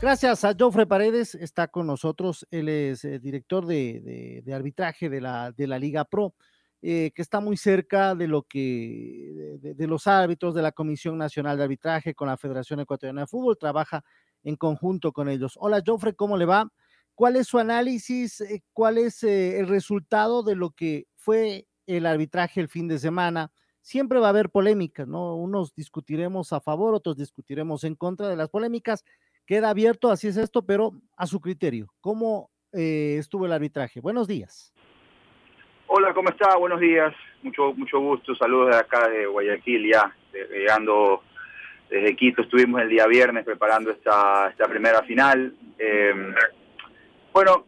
Gracias a Jofre Paredes, está con nosotros, él es eh, director de, arbitraje de la, Liga Pro, eh, que está muy cerca de lo que, de, los árbitros de la Comisión Nacional de Arbitraje con la Federación Ecuatoriana de Fútbol, trabaja en conjunto con ellos. Hola Jofre, ¿cómo le va? ¿Cuál es su análisis? Eh, ¿Cuál es el resultado de lo que fue el arbitraje el fin de semana? Siempre va a haber polémicas, ¿no? Unos discutiremos a favor, otros discutiremos en contra de las polémicas Queda abierto, así es esto, pero a su criterio. ¿Cómo eh, estuvo el arbitraje? Buenos días. Hola, ¿cómo está? Buenos días. Mucho, mucho gusto. Saludos de acá de Guayaquil ya, llegando desde Quito. Estuvimos el día viernes preparando esta, esta primera final. Em, bueno,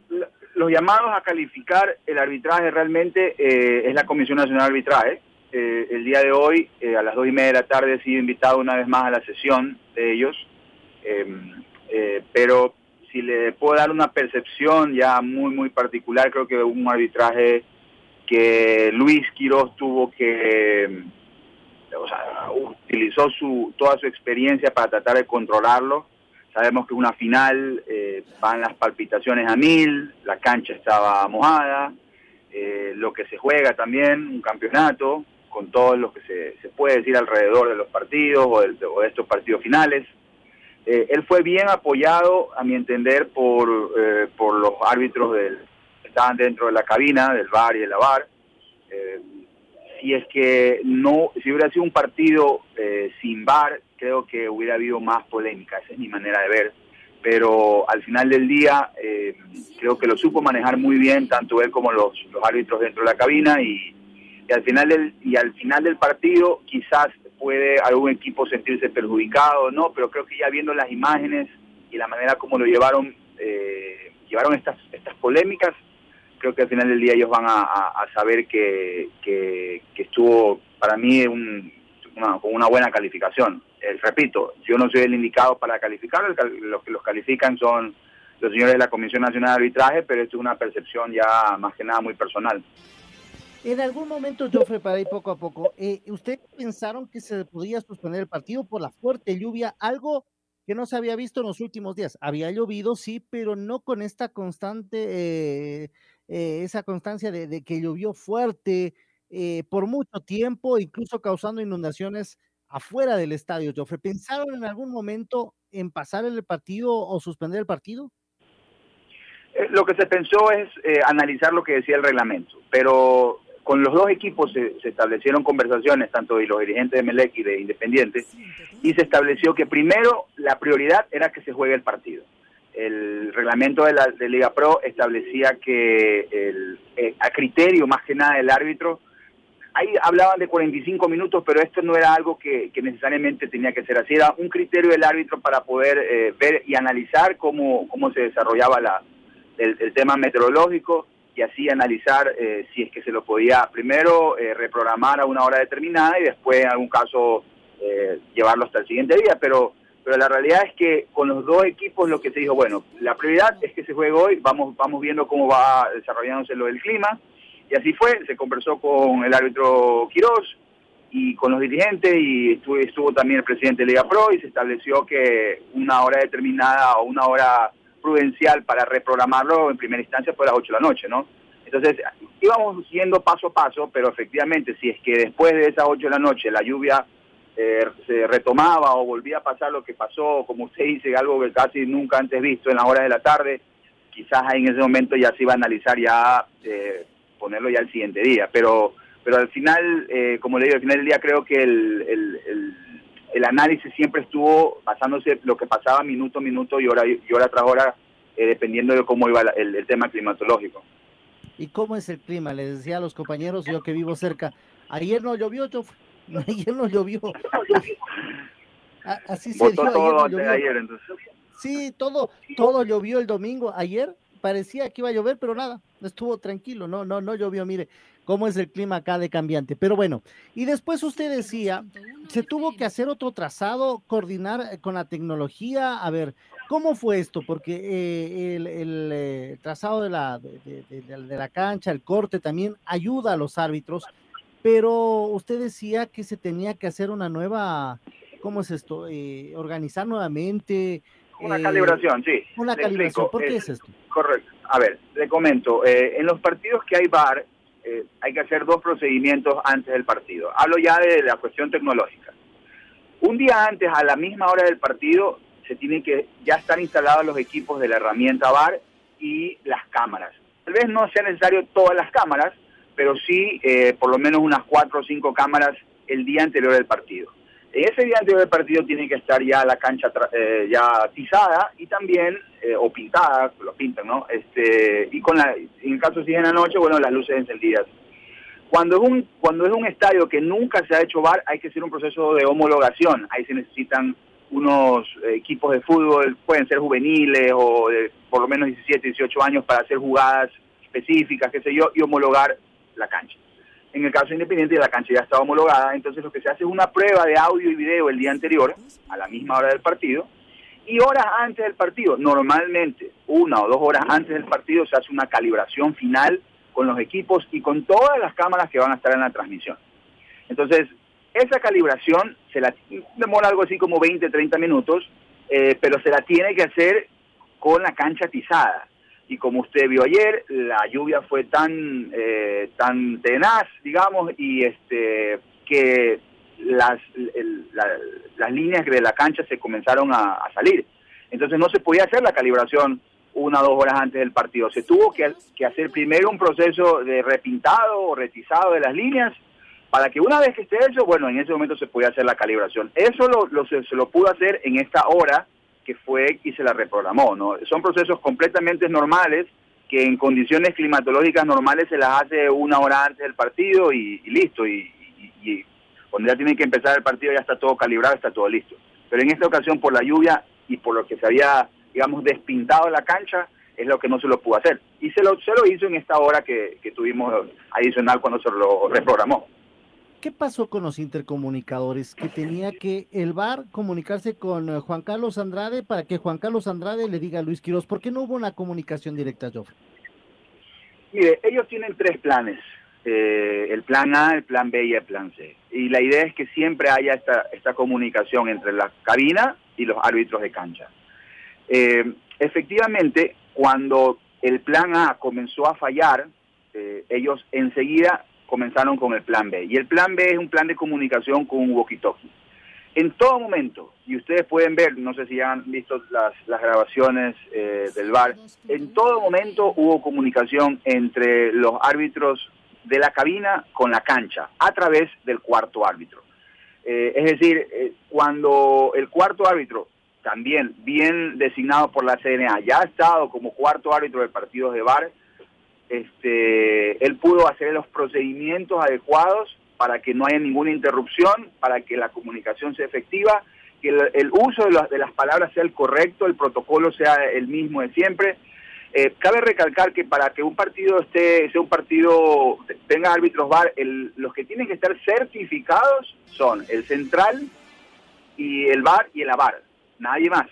los llamados a calificar el arbitraje realmente eh, es la Comisión Nacional de Arbitraje. Eh, el día de hoy, a las dos y media de la tarde, he sido invitado una vez más a la sesión de ellos. Eh, pero si le puedo dar una percepción ya muy, muy particular, creo que un arbitraje que Luis Quiroz tuvo que, o sea, utilizó su, toda su experiencia para tratar de controlarlo. Sabemos que una final, eh, van las palpitaciones a mil, la cancha estaba mojada, eh, lo que se juega también, un campeonato, con todo lo que se, se puede decir alrededor de los partidos o de estos partidos finales. Eh, él fue bien apoyado, a mi entender, por, eh, por los árbitros del, que estaban dentro de la cabina, del bar y de la bar. Eh, si es que no, si hubiera sido un partido sin bar, creo que hubiera habido más polémica, esa es mi manera de ver. Pero al final del día, creo que lo supo manejar muy bien, tanto él como los, árbitros dentro de la cabina y al final del, y al final del partido quizás puede algún equipo sentirse perjudicado, no, pero creo que ya viendo las imágenes y la manera como lo llevaron, eh, llevaron estas, estas polémicas, creo que al final del día ellos van a, saber que, que, estuvo para mí un, con una buena calificación. Eh, repito, yo no soy el indicado para calificar, los que los califican son los señores de la Comisión Nacional de Arbitraje, pero esto es una percepción ya más que nada muy personal. En algún momento, yo preparé poco a poco, eh, ¿ustedes pensaron que se podía suspender el partido por la fuerte lluvia? Algo que no se había visto en los últimos días. Había llovido, sí, pero no con esta constante, eh, eh, esa constancia de, que llovió fuerte por mucho tiempo, incluso causando inundaciones afuera del estadio, Joffre. ¿Pensaron en algún momento en pasar el partido o suspender el partido? Lo que se pensó es analizar lo que decía el reglamento, pero con los dos equipos se, establecieron conversaciones, tanto de los dirigentes de Melec y de Independiente, y se estableció que primero la prioridad era que se juegue el partido. El reglamento de la de Liga Pro establecía que el, eh, a criterio más que nada del árbitro, ahí hablaban de 45 minutos, pero esto no era algo que, necesariamente tenía que ser así, era un criterio del árbitro para poder eh, ver y analizar cómo, cómo se desarrollaba la, el tema meteorológico y así analizar eh, si es que se lo podía primero eh, reprogramar a una hora determinada y después en algún caso eh, llevarlo hasta el siguiente día. Pero, pero la realidad es que con los dos equipos lo que se dijo, bueno, la prioridad es que se juegue hoy, vamos, vamos viendo cómo va desarrollándose lo del clima. Y así fue, se conversó con el árbitro Quirós y con los dirigentes y estuvo, estuvo también el presidente de Liga Pro y se estableció que una hora determinada o una hora prudencial para reprogramarlo en primera instancia fue a las 8 de la noche, ¿no? Entonces íbamos yendo paso a paso, pero efectivamente si es que después de esas 8 de la noche la lluvia eh, se retomaba o volvía a pasar lo que pasó, como usted dice, algo que casi nunca antes visto en las horas de la tarde, quizás en ese momento ya se iba a analizar ya eh, ponerlo ya el siguiente día, pero pero al final, eh, como le digo, al final del día creo que el, el análisis siempre estuvo basándose lo que pasaba minuto a minuto y hora, y hora tras hora, eh, dependiendo de cómo iba el, tema climatológico. ¿Y cómo es el clima? Les decía a los compañeros, yo que vivo cerca, ayer no llovió, yo, ayer no llovió. Así se dio, todo ayer, no ayer entonces. Sí, todo, todo llovió el domingo. Ayer parecía que iba a llover, pero nada, estuvo tranquilo, no, no, no llovió, mire cómo es el clima acá de cambiante. Pero bueno, y después usted decía, se tuvo que hacer otro trazado, coordinar eh, con la tecnología, a ver, ¿cómo fue esto? Porque eh, el, eh, trazado de la, de, la cancha, el corte también ayuda a los árbitros, pero usted decía que se tenía que hacer una nueva, ¿cómo es esto? organizar nuevamente. Una calibración, sí. Una calibración, ¿por qué es esto? Correcto. A ver, le comento, en los partidos que hay VAR, eh, hay que hacer dos procedimientos antes del partido. Hablo ya de la cuestión tecnológica. Un día antes, a la misma hora del partido, se tienen que ya estar instalados los equipos de la herramienta VAR y las cámaras. Tal vez no sea necesario todas las cámaras, pero sí eh, por lo menos unas cuatro o cinco cámaras el día anterior del partido. Ese día anterior del partido tiene que estar ya la cancha eh, ya tizada y también, eh, o pintada, lo pintan, ¿no? Este, y con la, en el caso si es en la noche, bueno, las luces encendidas. Cuando es, un, cuando es un estadio que nunca se ha hecho bar, hay que hacer un proceso de homologación. Ahí se necesitan unos equipos de fútbol, pueden ser juveniles o de por lo menos 17, 18 años para hacer jugadas específicas, qué sé yo, y homologar la cancha. En el caso independiente, la cancha ya estaba homologada, entonces lo que se hace es una prueba de audio y video el día anterior, a la misma hora del partido, y horas antes del partido, normalmente una o dos horas antes del partido, se hace una calibración final con los equipos y con todas las cámaras que van a estar en la transmisión. Entonces, esa calibración se la demora algo así como 20, 30 minutos, eh, pero se la tiene que hacer con la cancha tizada y como usted vio ayer, la lluvia fue tan, eh, tan tenaz, digamos, y este que las, las líneas de la cancha se comenzaron a, salir. Entonces no se podía hacer la calibración una o dos horas antes del partido. Se tuvo que, hacer primero un proceso de repintado o retizado de las líneas para que una vez que esté eso, bueno, en ese momento se podía hacer la calibración. Eso lo, se, lo pudo hacer en esta hora que fue y se la reprogramó. Son procesos completamente normales que en condiciones climatológicas normales se las hace una hora antes del partido y, listo. Y, cuando ya tienen que empezar el partido ya está todo calibrado, está todo listo. Pero en esta ocasión por la lluvia y por lo que se había, digamos, despintado la cancha, es lo que no se lo pudo hacer. Y se lo, se lo hizo en esta hora que, que tuvimos adicional cuando se lo reprogramó. ¿Qué pasó con los intercomunicadores? Que tenía que el VAR comunicarse con eh, Juan Carlos Andrade para que Juan Carlos Andrade le diga a Luis Quiroz. ¿Por qué no hubo una comunicación directa, Joffre? Mire, ellos tienen tres planes. Eh, el plan A, el plan B y el plan C. Y la idea es que siempre haya esta, esta comunicación entre la cabina y los árbitros de cancha. Eh, efectivamente, cuando el plan A comenzó a fallar, ellos enseguida comenzaron con el plan B. Y el plan B es un plan de comunicación con un walkie-talkie. En todo momento, y ustedes pueden ver, no sé si ya han visto las, grabaciones eh, del bar, en todo momento hubo comunicación entre los árbitros de la cabina con la cancha, a través del cuarto árbitro. Eh, es decir, eh, cuando el cuarto árbitro, también bien designado por la CNA, ya ha estado como cuarto árbitro de partidos de bar, este, él pudo hacer los procedimientos adecuados para que no haya ninguna interrupción, para que la comunicación sea efectiva, que el, uso de, las palabras sea el correcto, el protocolo sea el mismo de siempre. Eh, cabe recalcar que para que un partido esté, sea un partido, tenga árbitros VAR, los que tienen que estar certificados son el central y el VAR y el AVAR, nadie más.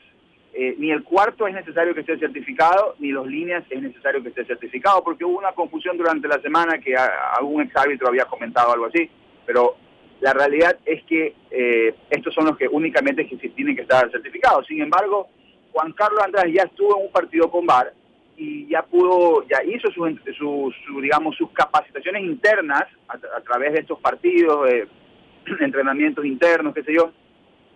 Eh, ni el cuarto es necesario que esté certificado, ni los líneas es necesario que esté certificado, porque hubo una confusión durante la semana que algún exárbitro había comentado algo así, pero la realidad es que eh, estos son los que únicamente que tienen que estar certificados. Sin embargo, Juan Carlos Andrés ya estuvo en un partido con VAR y ya pudo, ya hizo sus, digamos, sus capacitaciones internas a, través de estos partidos, eh, entrenamientos internos, qué sé yo,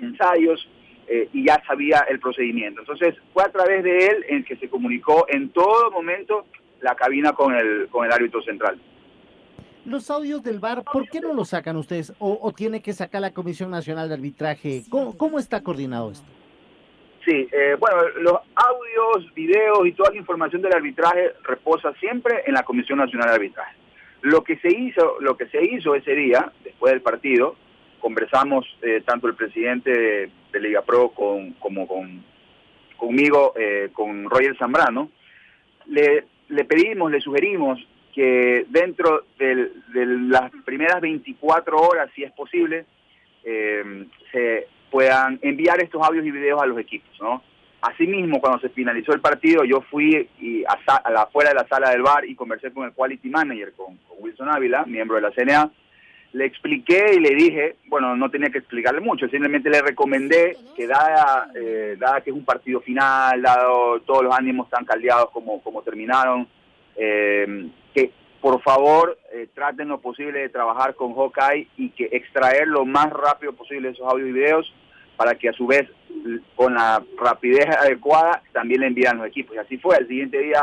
ensayos, eh, y ya sabía el procedimiento. Entonces fue a través de él en que se comunicó en todo momento la cabina con el, con el árbitro central. Los audios del VAR, ¿por qué no los sacan ustedes? ¿O, tiene que sacar la Comisión Nacional de Arbitraje? ¿Cómo, está coordinado esto? Sí, eh, bueno, los audios, videos y toda la información del arbitraje reposa siempre en la Comisión Nacional de Arbitraje. Lo que se hizo, lo que se hizo ese día, después del partido, conversamos eh, tanto el presidente de, Liga Pro con, como con conmigo, eh, con Roger Zambrano, le, le pedimos, le sugerimos que dentro de las primeras 24 horas, si es posible, eh, se puedan enviar estos audios y videos a los equipos, ¿no? Asimismo, cuando se finalizó el partido, yo fui y a, la, afuera de la sala del bar y conversé con el Quality Manager, con, Wilson Ávila, miembro de la CNA. Le expliqué y le dije, bueno, no tenía que explicarle mucho, simplemente le recomendé que dada, eh, dada que es un partido final, dado todos los ánimos tan caldeados como, como terminaron, eh, que por favor eh, traten lo posible de trabajar con Hawkeye y que extraer lo más rápido posible esos audios y videos para que a su vez con la rapidez adecuada también le envían los equipos. Y así fue, el siguiente día,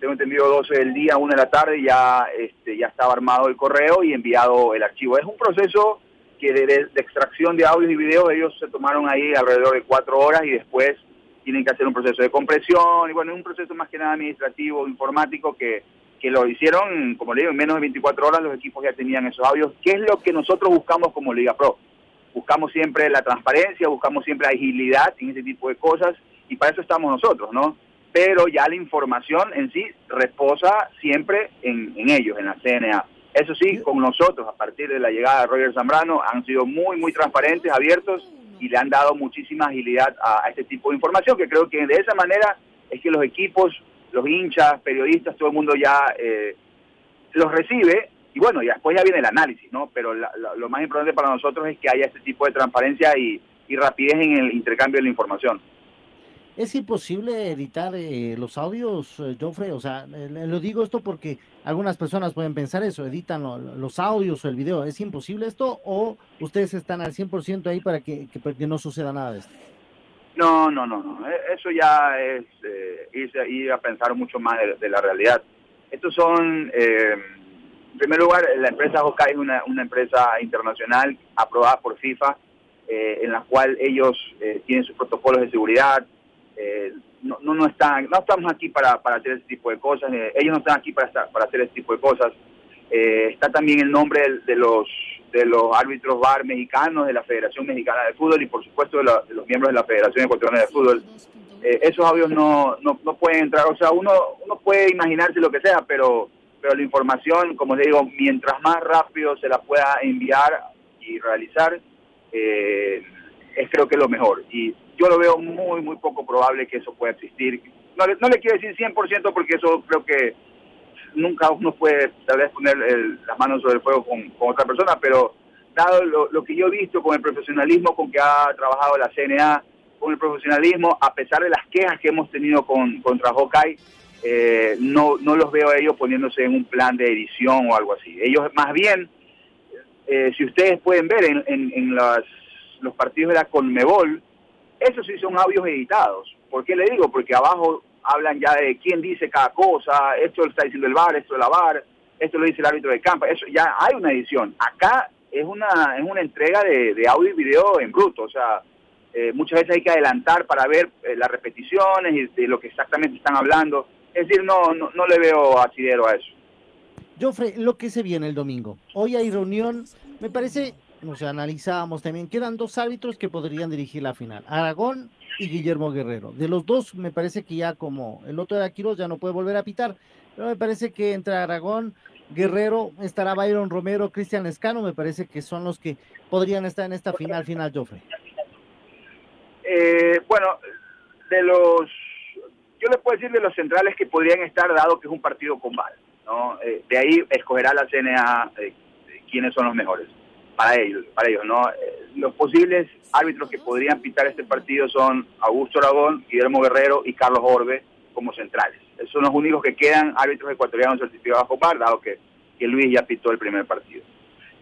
tengo entendido 12 del día, 1 de la tarde, ya, este, ya estaba armado el correo y enviado el archivo. Es un proceso que de, extracción de audios y videos ellos se tomaron ahí alrededor de cuatro horas y después tienen que hacer un proceso de compresión y bueno, es un proceso más que nada administrativo, informático que, que lo hicieron, como le digo, en menos de 24 horas los equipos ya tenían esos audios, que es lo que nosotros buscamos como Liga Pro buscamos siempre la transparencia, buscamos siempre la agilidad en ese tipo de cosas y para eso estamos nosotros, ¿no? Pero ya la información en sí reposa siempre en, ellos, en la CNA. Eso sí, con nosotros, a partir de la llegada de Roger Zambrano, han sido muy, muy transparentes, abiertos y le han dado muchísima agilidad a, este tipo de información, que creo que de esa manera es que los equipos, los hinchas, periodistas, todo el mundo ya eh, los recibe y bueno, y después ya viene el análisis, ¿no? Pero lo más importante para nosotros es que haya este tipo de transparencia y, rapidez en el intercambio de la información. ¿Es imposible editar eh, los audios, eh, Joffrey? O sea, lo digo esto porque algunas personas pueden pensar eso, editan los audios o el video. ¿Es imposible esto o ustedes están al 100% ahí para que, no suceda nada de esto? No, no, no, no. E, eso ya es eh, ir, a pensar mucho más de, la realidad. Estos son... Eh, en primer lugar, la empresa Hokai es una, empresa internacional aprobada por FIFA, eh, en la cual ellos tienen sus protocolos de seguridad. Eh, no, no, están, no estamos aquí para, hacer ese tipo de cosas, ellos no están aquí para, para hacer ese tipo de cosas. está también el nombre de, los de los árbitros VAR mexicanos, de la Federación Mexicana de Fútbol y por supuesto de, de los miembros de la Federación Ecuatoriana de Fútbol. esos audios no, no, no pueden entrar, o sea, uno, uno puede imaginarse lo que sea, pero pero la información, como les digo, mientras más rápido se la pueda enviar y realizar, eh, es creo que lo mejor. Y yo lo veo muy, muy poco probable que eso pueda existir. No, no le quiero decir 100% porque eso creo que nunca uno puede tal vez poner las manos sobre el fuego con, otra persona, pero dado lo, que yo he visto con el profesionalismo con que ha trabajado la CNA, con el profesionalismo, a pesar de las quejas que hemos tenido con, contra Hawkeye, eh, no, no los veo a ellos poniéndose en un plan de edición o algo así. Ellos más bien, eh, si ustedes pueden ver en, en, los partidos de la Conmebol, esos sí son audios editados. ¿Por qué le digo? Porque abajo hablan ya de quién dice cada cosa, esto lo está diciendo el bar, esto la bar, esto lo dice el árbitro de campo, eso ya hay una edición. Acá es una, es una entrega de, audio y video en bruto, o sea, eh, muchas veces hay que adelantar para ver las repeticiones y de lo que exactamente están hablando. Es decir, no, no, no le veo asidero a eso. Joffre, lo que se viene el domingo. Hoy hay reunión, me parece, no sé, analizábamos también, quedan dos árbitros que podrían dirigir la final, Aragón y Guillermo Guerrero. De los dos, me parece que ya como el otro de Quiroz ya no puede volver a pitar, pero me parece que entre Aragón, Guerrero, estará Byron Romero, Cristian Escano, me parece que son los que podrían estar en esta final, final, Joffre. Eh, bueno, de los yo les puedo decir de los centrales que podrían estar, dado que es un partido con VAR. ¿no? Eh, de ahí escogerá la CNA eh, quiénes son los mejores para ellos. Para ellos ¿no? Eh, los posibles árbitros que podrían pitar este partido son Augusto Aragón, Guillermo Guerrero y Carlos Orbe como centrales. Esos son los únicos que quedan árbitros ecuatorianos certificados bajo VAR, dado que, que Luis ya pitó el primer partido.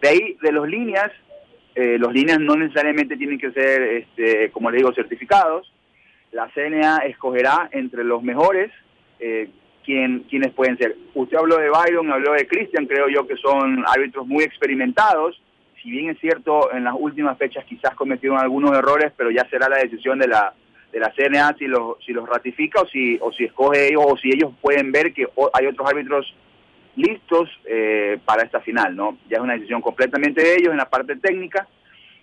De ahí, de los líneas, los líneas no necesariamente tienen que ser, este, como les digo, certificados la CNA escogerá entre los mejores, eh, quién, quiénes pueden ser. Usted habló de Byron, habló de Christian, creo yo que son árbitros muy experimentados. Si bien es cierto, en las últimas fechas quizás cometieron algunos errores, pero ya será la decisión de la de la CNA si los si los ratifica o si o si escoge ellos o si ellos pueden ver que hay otros árbitros listos eh, para esta final, ¿no? Ya es una decisión completamente de ellos en la parte técnica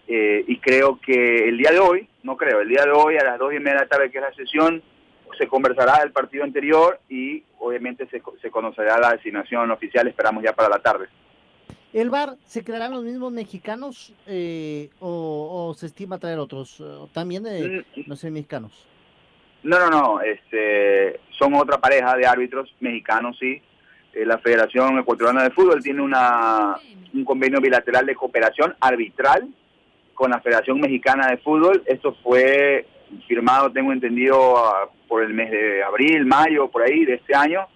eh, y creo que el día de hoy, no creo, el día de hoy a las dos y media de la tarde que es la sesión, se conversará del partido anterior y obviamente se, se conocerá la designación oficial, esperamos ya para la tarde. ¿El VAR se quedarán los mismos mexicanos eh, o, se estima traer otros? También de, mm, no sé, mexicanos. No, no, no, este, son otra pareja de árbitros mexicanos, sí. Eh, la Federación Ecuatoriana de Fútbol tiene una, un convenio bilateral de cooperación arbitral con la Federación Mexicana de Fútbol. Esto fue firmado, tengo entendido, por el mes de abril, mayo, por ahí de este año,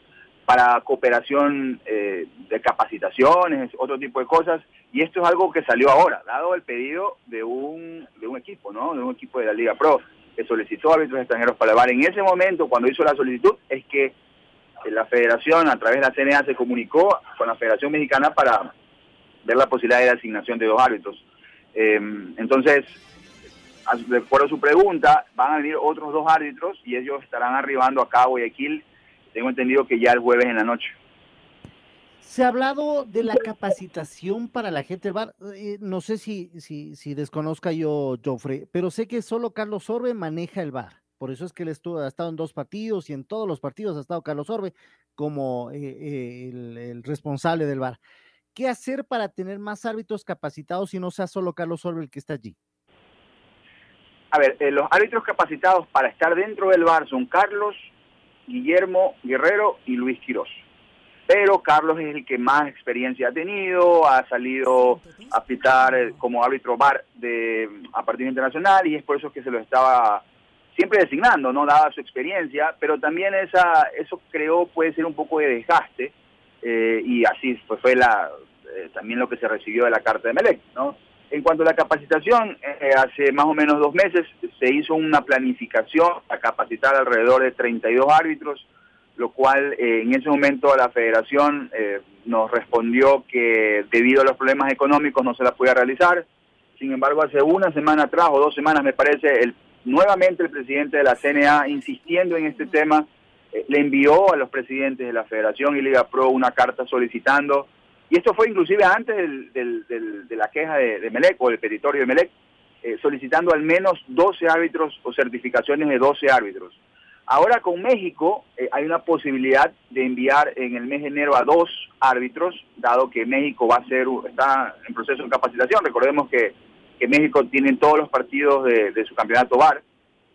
para cooperación eh, de capacitaciones, otro tipo de cosas. Y esto es algo que salió ahora, dado el pedido de un, de un equipo, ¿no? De un equipo de la Liga Pro, que solicitó árbitros extranjeros para el En ese momento, cuando hizo la solicitud, es que la federación, a través de la CNA, se comunicó con la Federación Mexicana para ver la posibilidad de asignación de dos árbitros. Em, entonces, de acuerdo a su pregunta, van a venir otros dos árbitros y ellos estarán arribando acá a Guayaquil, tengo entendido que ya el jueves en la noche. Se ha hablado de la capacitación para la gente del bar. Eh, no sé si, si, si desconozca yo, Joffre, pero sé que solo Carlos Orbe maneja el bar. Por eso es que él estuvo, ha estado en dos partidos y en todos los partidos ha estado Carlos Orbe como eh, eh, el, responsable del VAR. ¿Qué hacer para tener más árbitros capacitados y no sea solo Carlos Orbe el que está allí? A ver, eh, los árbitros capacitados para estar dentro del VAR son Carlos, Guillermo Guerrero y Luis Quirós. Pero Carlos es el que más experiencia ha tenido, ha salido a pitar como árbitro VAR de, a partido internacional y es por eso que se lo estaba siempre designando, ¿no? Dada su experiencia, pero también esa, eso creó, puede ser un poco de desgaste, eh, y así fue, fue la, eh, también lo que se recibió de la carta de Melec, ¿no? En cuanto a la capacitación, eh, hace más o menos dos meses se hizo una planificación a capacitar alrededor de 32 árbitros, lo cual en ese momento la federación nos respondió que debido a los problemas económicos no se la podía realizar. Sin embargo, hace una semana atrás o dos semanas, me parece, el nuevamente el presidente de la CNA, insistiendo en este tema, eh, le envió a los presidentes de la Federación y Liga Pro una carta solicitando, y esto fue inclusive antes de la queja de, Melec o del petitorio de Melec, eh, solicitando al menos 12 árbitros o certificaciones de 12 árbitros. Ahora con México eh, hay una posibilidad de enviar en el mes de enero a dos árbitros, dado que México va a ser está en proceso de capacitación. Recordemos que que México tiene todos los partidos de, su campeonato VAR,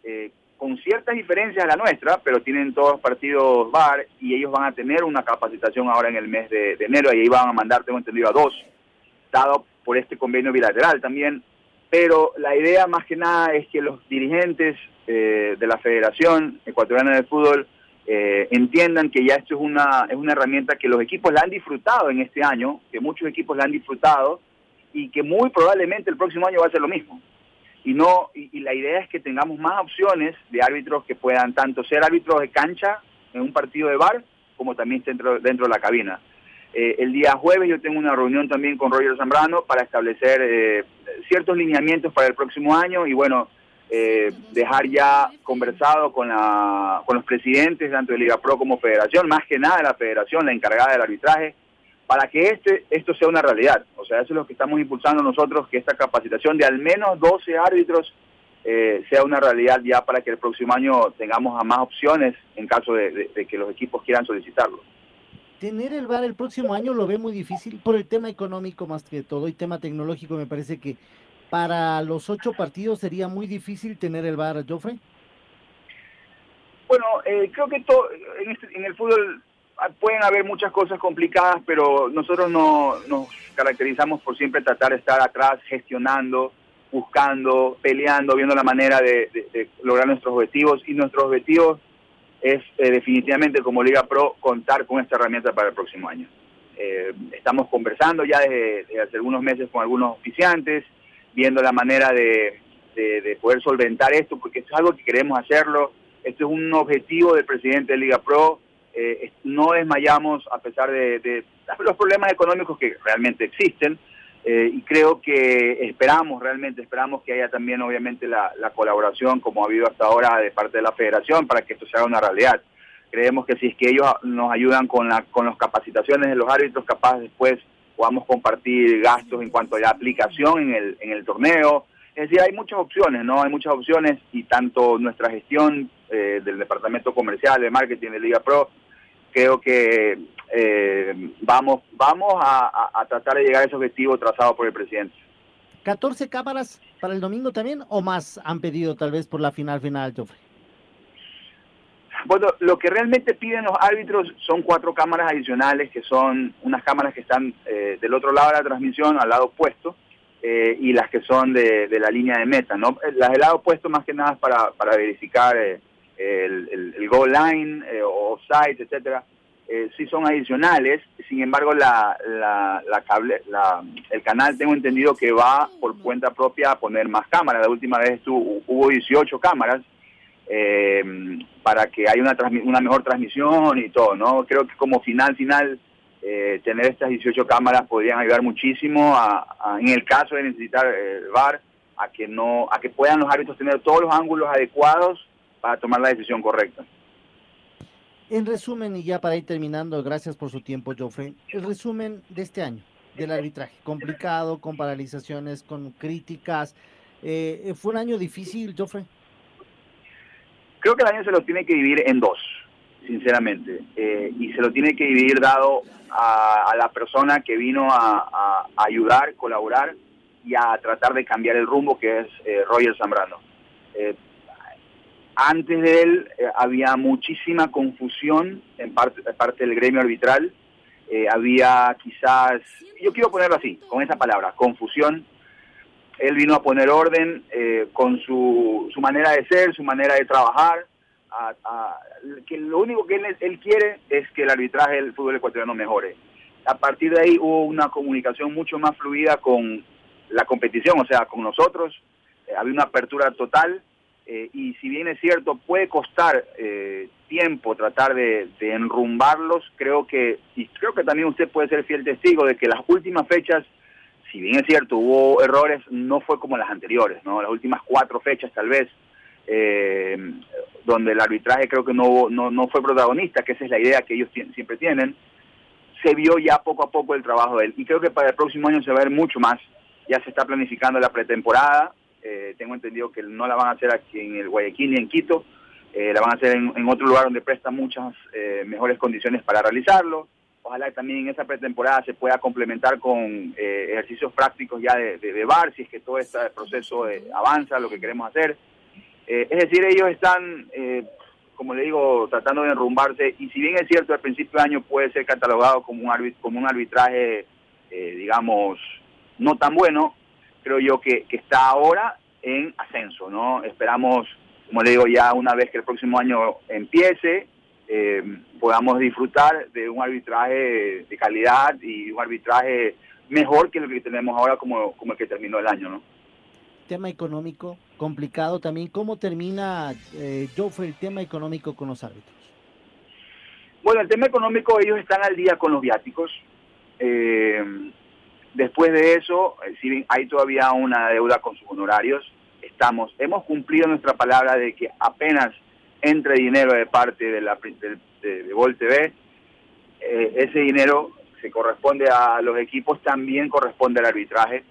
eh, con ciertas diferencias a la nuestra, pero tienen todos partidos VAR y ellos van a tener una capacitación ahora en el mes de, enero y ahí van a mandar, tengo entendido, a dos, dado por este convenio bilateral también. Pero la idea más que nada es que los dirigentes eh, de la Federación Ecuatoriana de Fútbol eh, entiendan que ya esto es una, es una herramienta que los equipos la han disfrutado en este año, que muchos equipos la han disfrutado, y que muy probablemente el próximo año va a ser lo mismo. Y no y, la idea es que tengamos más opciones de árbitros que puedan tanto ser árbitros de cancha en un partido de bar como también dentro, dentro de la cabina. Eh, el día jueves yo tengo una reunión también con Roger Zambrano para establecer eh, ciertos lineamientos para el próximo año y bueno, eh, dejar ya conversado con, la, con los presidentes tanto de Liga Pro como Federación, más que nada la Federación, la encargada del arbitraje, para que este, esto sea una realidad. O sea, eso es lo que estamos impulsando nosotros, que esta capacitación de al menos 12 árbitros eh, sea una realidad ya para que el próximo año tengamos a más opciones en caso de, que los equipos quieran solicitarlo. Tener el VAR el próximo año lo ve muy difícil por el tema económico más que todo y tema tecnológico. Me parece que para los ocho partidos sería muy difícil tener el VAR, Joffrey. Bueno, eh, creo que todo, en, este, en el fútbol pueden haber muchas cosas complicadas, pero nosotros no, nos caracterizamos por siempre tratar de estar atrás, gestionando, buscando, peleando, viendo la manera de, lograr nuestros objetivos. Y nuestros objetivos es eh, definitivamente como Liga Pro contar con esta herramienta para el próximo año. Eh, estamos conversando ya desde, hace algunos meses con algunos oficiantes, viendo la manera de, de poder solventar esto, porque esto es algo que queremos hacerlo. Esto es un objetivo del presidente de Liga Pro, eh, no desmayamos a pesar de, los problemas económicos que realmente existen. Eh, y creo que esperamos realmente, esperamos que haya también obviamente la, colaboración como ha habido hasta ahora de parte de la federación para que esto sea una realidad. Creemos que si es que ellos nos ayudan con, la, con las capacitaciones de los árbitros, capaz después podamos compartir gastos en cuanto a la aplicación en el, en el torneo. Es decir, hay muchas opciones, ¿no? Hay muchas opciones y tanto nuestra gestión eh, del Departamento Comercial, de Marketing de Liga Pro, creo que eh, vamos, vamos a, tratar de llegar a ese objetivo trazado por el presidente. ¿14 cámaras para el domingo también o más han pedido tal vez por la final final, Joffrey? Bueno, lo que realmente piden los árbitros son cuatro cámaras adicionales, que son unas cámaras que están eh, del otro lado de la transmisión, al lado opuesto, eh, y las que son de, la línea de meta. ¿no? Las del lado opuesto más que nada para, para verificar el, el, goal line o offside, etcétera eh, sí son adicionales, sin embargo la, la, cable, la, el canal tengo entendido que va por cuenta propia a poner más cámaras, la última vez hubo 18 cámaras eh, para que haya una, una mejor transmisión y todo, ¿no? Creo que como final, final, eh, tener estas 18 cámaras podrían ayudar muchísimo a, en el caso de necesitar el VAR a que no a que puedan los árbitros tener todos los ángulos adecuados para tomar la decisión correcta. En resumen, y ya para ir terminando, gracias por su tiempo, Joffrey, el resumen de este año del arbitraje, complicado, con paralizaciones, con críticas. Eh, ¿Fue un año difícil, Joffrey? Creo que el año se lo tiene que dividir en dos, sinceramente, eh, y se lo tiene que dividir dado a, la persona que vino a, ayudar, colaborar y a tratar de cambiar el rumbo, que es eh, Roger Zambrano. Antes de él eh, había muchísima confusión en parte, parte del gremio arbitral. Eh, había quizás, yo quiero ponerlo así, con esa palabra, confusión. Él vino a poner orden eh, con su, su, manera de ser, su manera de trabajar. que lo único que él, él quiere es que el arbitraje del fútbol ecuatoriano mejore. A partir de ahí hubo una comunicación mucho más fluida con la competición, o sea, con nosotros. había una apertura total eh, y si bien es cierto, puede costar eh, tiempo tratar de, enrumbarlos, creo que, y creo que también usted puede ser fiel testigo de que las últimas fechas, si bien es cierto, hubo errores, no fue como las anteriores, ¿no? Las últimas cuatro fechas tal vez, eh, donde el arbitraje creo que no, no, no fue protagonista, que esa es la idea que ellos siempre tienen, se vio ya poco a poco el trabajo de él. Y creo que para el próximo año se va a ver mucho más. Ya se está planificando la pretemporada, eh, tengo entendido que no la van a hacer aquí en el Guayaquil ni en Quito, eh, la van a hacer en, otro lugar donde presta muchas eh, mejores condiciones para realizarlo. Ojalá también en esa pretemporada se pueda complementar con ejercicios prácticos ya de, de, bar, si es que todo este proceso avanza, lo que queremos hacer. es decir, ellos están, como le digo, tratando de enrumbarse y si bien es cierto, al principio de año puede ser catalogado como un, como un arbitraje, digamos, no tan bueno, creo yo que, está ahora en ascenso, ¿no? Esperamos, como le digo, ya una vez que el próximo año empiece, eh, podamos disfrutar de un arbitraje de calidad y un arbitraje mejor que lo que tenemos ahora como, como el que terminó el año, ¿no? Tema económico complicado también. ¿Cómo termina, eh, Joffrey, el tema económico con los árbitros? Bueno, el tema económico, ellos están al día con los viáticos. Eh, Después de eso, eh, si hay todavía una deuda con sus honorarios, estamos, hemos cumplido nuestra palabra de que apenas entre dinero de parte de, la, de, de, Vol TV, eh, ese dinero se corresponde a los equipos, también corresponde al arbitraje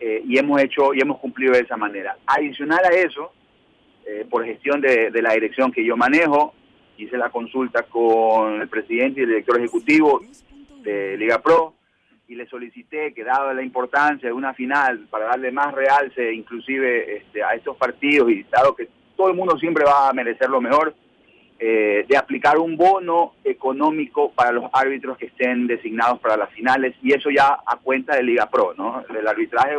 eh, y hemos hecho y hemos cumplido de esa manera. Adicional a eso, por gestión de, de la dirección que yo manejo, hice la consulta con el presidente y el director ejecutivo de Liga Pro, y le solicité que dado la importancia de una final para darle más realce inclusive este, a estos partidos y dado que todo el mundo siempre va a merecer lo mejor, eh, de aplicar un bono económico para los árbitros que estén designados para las finales y eso ya a cuenta de Liga Pro, ¿no? El arbitraje,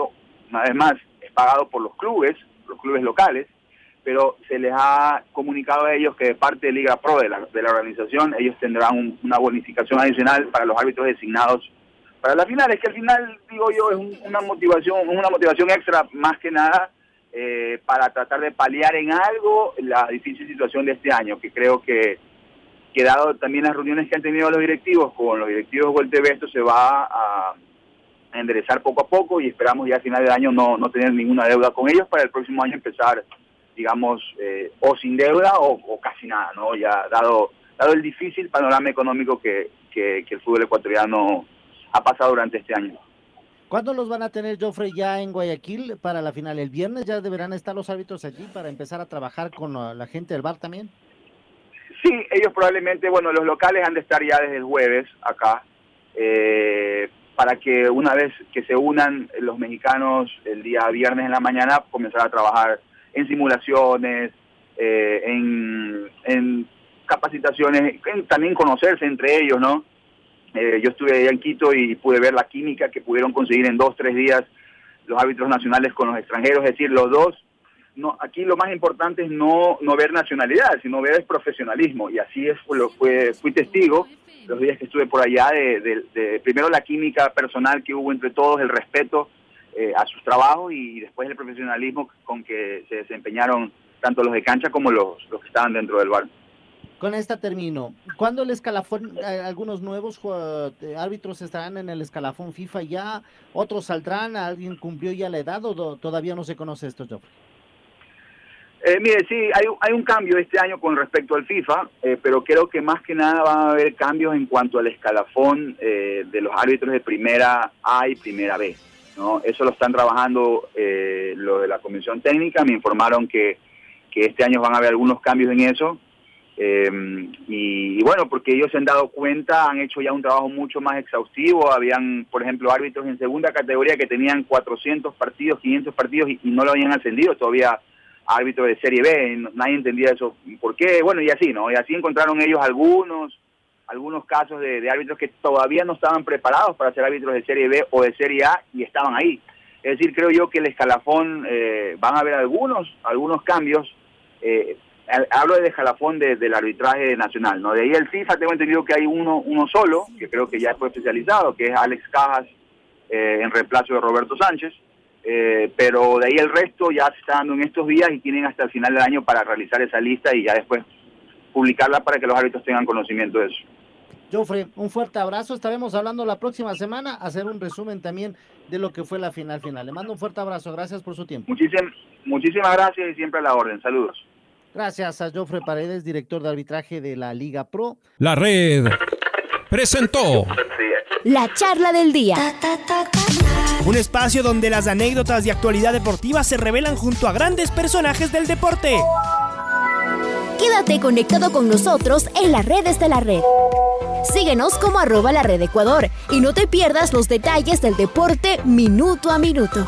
una vez más, es pagado por los clubes, los clubes locales, pero se les ha comunicado a ellos que de parte de Liga Pro, de la, de la organización, ellos tendrán una bonificación adicional para los árbitros designados para la final. Es que al final, digo yo, es una motivación, una motivación extra más que nada eh, para tratar de paliar en algo la difícil situación de este año, que creo que que dado también las reuniones que han tenido los directivos con los directivos de TV, esto se va a, enderezar poco a poco y esperamos ya a final de año no, no tener ninguna deuda con ellos para el próximo año empezar, digamos, eh, o sin deuda o, casi nada, ¿no? Ya dado, dado el difícil panorama económico que, que, que el fútbol ecuatoriano ha pasado durante este año. ¿Cuándo los van a tener, Joffrey, ya en Guayaquil para la final? ¿El viernes ya deberán estar los árbitros allí para empezar a trabajar con la gente del bar también? Sí, ellos probablemente, bueno, los locales han de estar ya desde el jueves acá, eh, para que una vez que se unan los mexicanos el día viernes en la mañana, comenzar a trabajar en simulaciones, eh, en, capacitaciones, también conocerse entre ellos, ¿no? Eh, yo estuve allá en Quito y pude ver la química que pudieron conseguir en dos, tres días los árbitros nacionales con los extranjeros, es decir, los dos no, aquí lo más importante es no, no ver nacionalidad, sino ver el profesionalismo. Y así es, lo fue, fui testigo los días que estuve por allá de, primero la química personal que hubo entre todos, el respeto eh, a sus trabajos y después el profesionalismo con que se desempeñaron tanto los de cancha como los, los que estaban dentro del bar. Con esta termino. ¿Cuándo el escalafón, eh, algunos nuevos eh, árbitros estarán en el escalafón FIFA ya? ¿Otros saldrán? ¿Alguien cumplió ya la edad o todavía no se conoce esto, Joffrey? Eh, mire, sí, hay, un cambio este año con respecto al FIFA, pero creo que más que nada va a haber cambios en cuanto al escalafón eh, de los árbitros de primera A y primera B. ¿no? Eso lo están trabajando lo de la comisión técnica, me informaron que, que este año van a haber algunos cambios en eso. Y, y, bueno, porque ellos se han dado cuenta, han hecho ya un trabajo mucho más exhaustivo. Habían, por ejemplo, árbitros en segunda categoría que tenían 400 partidos, 500 partidos y, no lo habían ascendido. Todavía árbitro de Serie B, nadie entendía eso, por qué, bueno, y así, ¿no? Y así encontraron ellos algunos, algunos casos de, árbitros que todavía no estaban preparados para ser árbitros de Serie B o de Serie A y estaban ahí. Es decir, creo yo que el escalafón, eh, van a haber algunos, algunos cambios, eh, hablo del escalafón del arbitraje nacional, ¿no? De ahí el FIFA tengo entendido que hay uno, uno solo, que creo que ya fue especializado, que es Alex Cajas, eh, en reemplazo de Roberto Sánchez, eh, pero de ahí el resto ya se está dando en estos días y tienen hasta el final del año para realizar esa lista y ya después publicarla para que los árbitros tengan conocimiento de eso. Joffrey, un fuerte abrazo. Estaremos hablando la próxima semana, hacer un resumen también de lo que fue la final final. Le mando un fuerte abrazo. Gracias por su tiempo. Muchísimas, muchísimas gracias y siempre a la orden. Saludos. Gracias a Joffrey Paredes, director de arbitraje de la Liga Pro. La red presentó la charla del día. Un espacio donde las anécdotas de actualidad deportiva se revelan junto a grandes personajes del deporte. Quédate conectado con nosotros en las redes de la red. Síguenos como arroba la red Ecuador y no te pierdas los detalles del deporte minuto a minuto.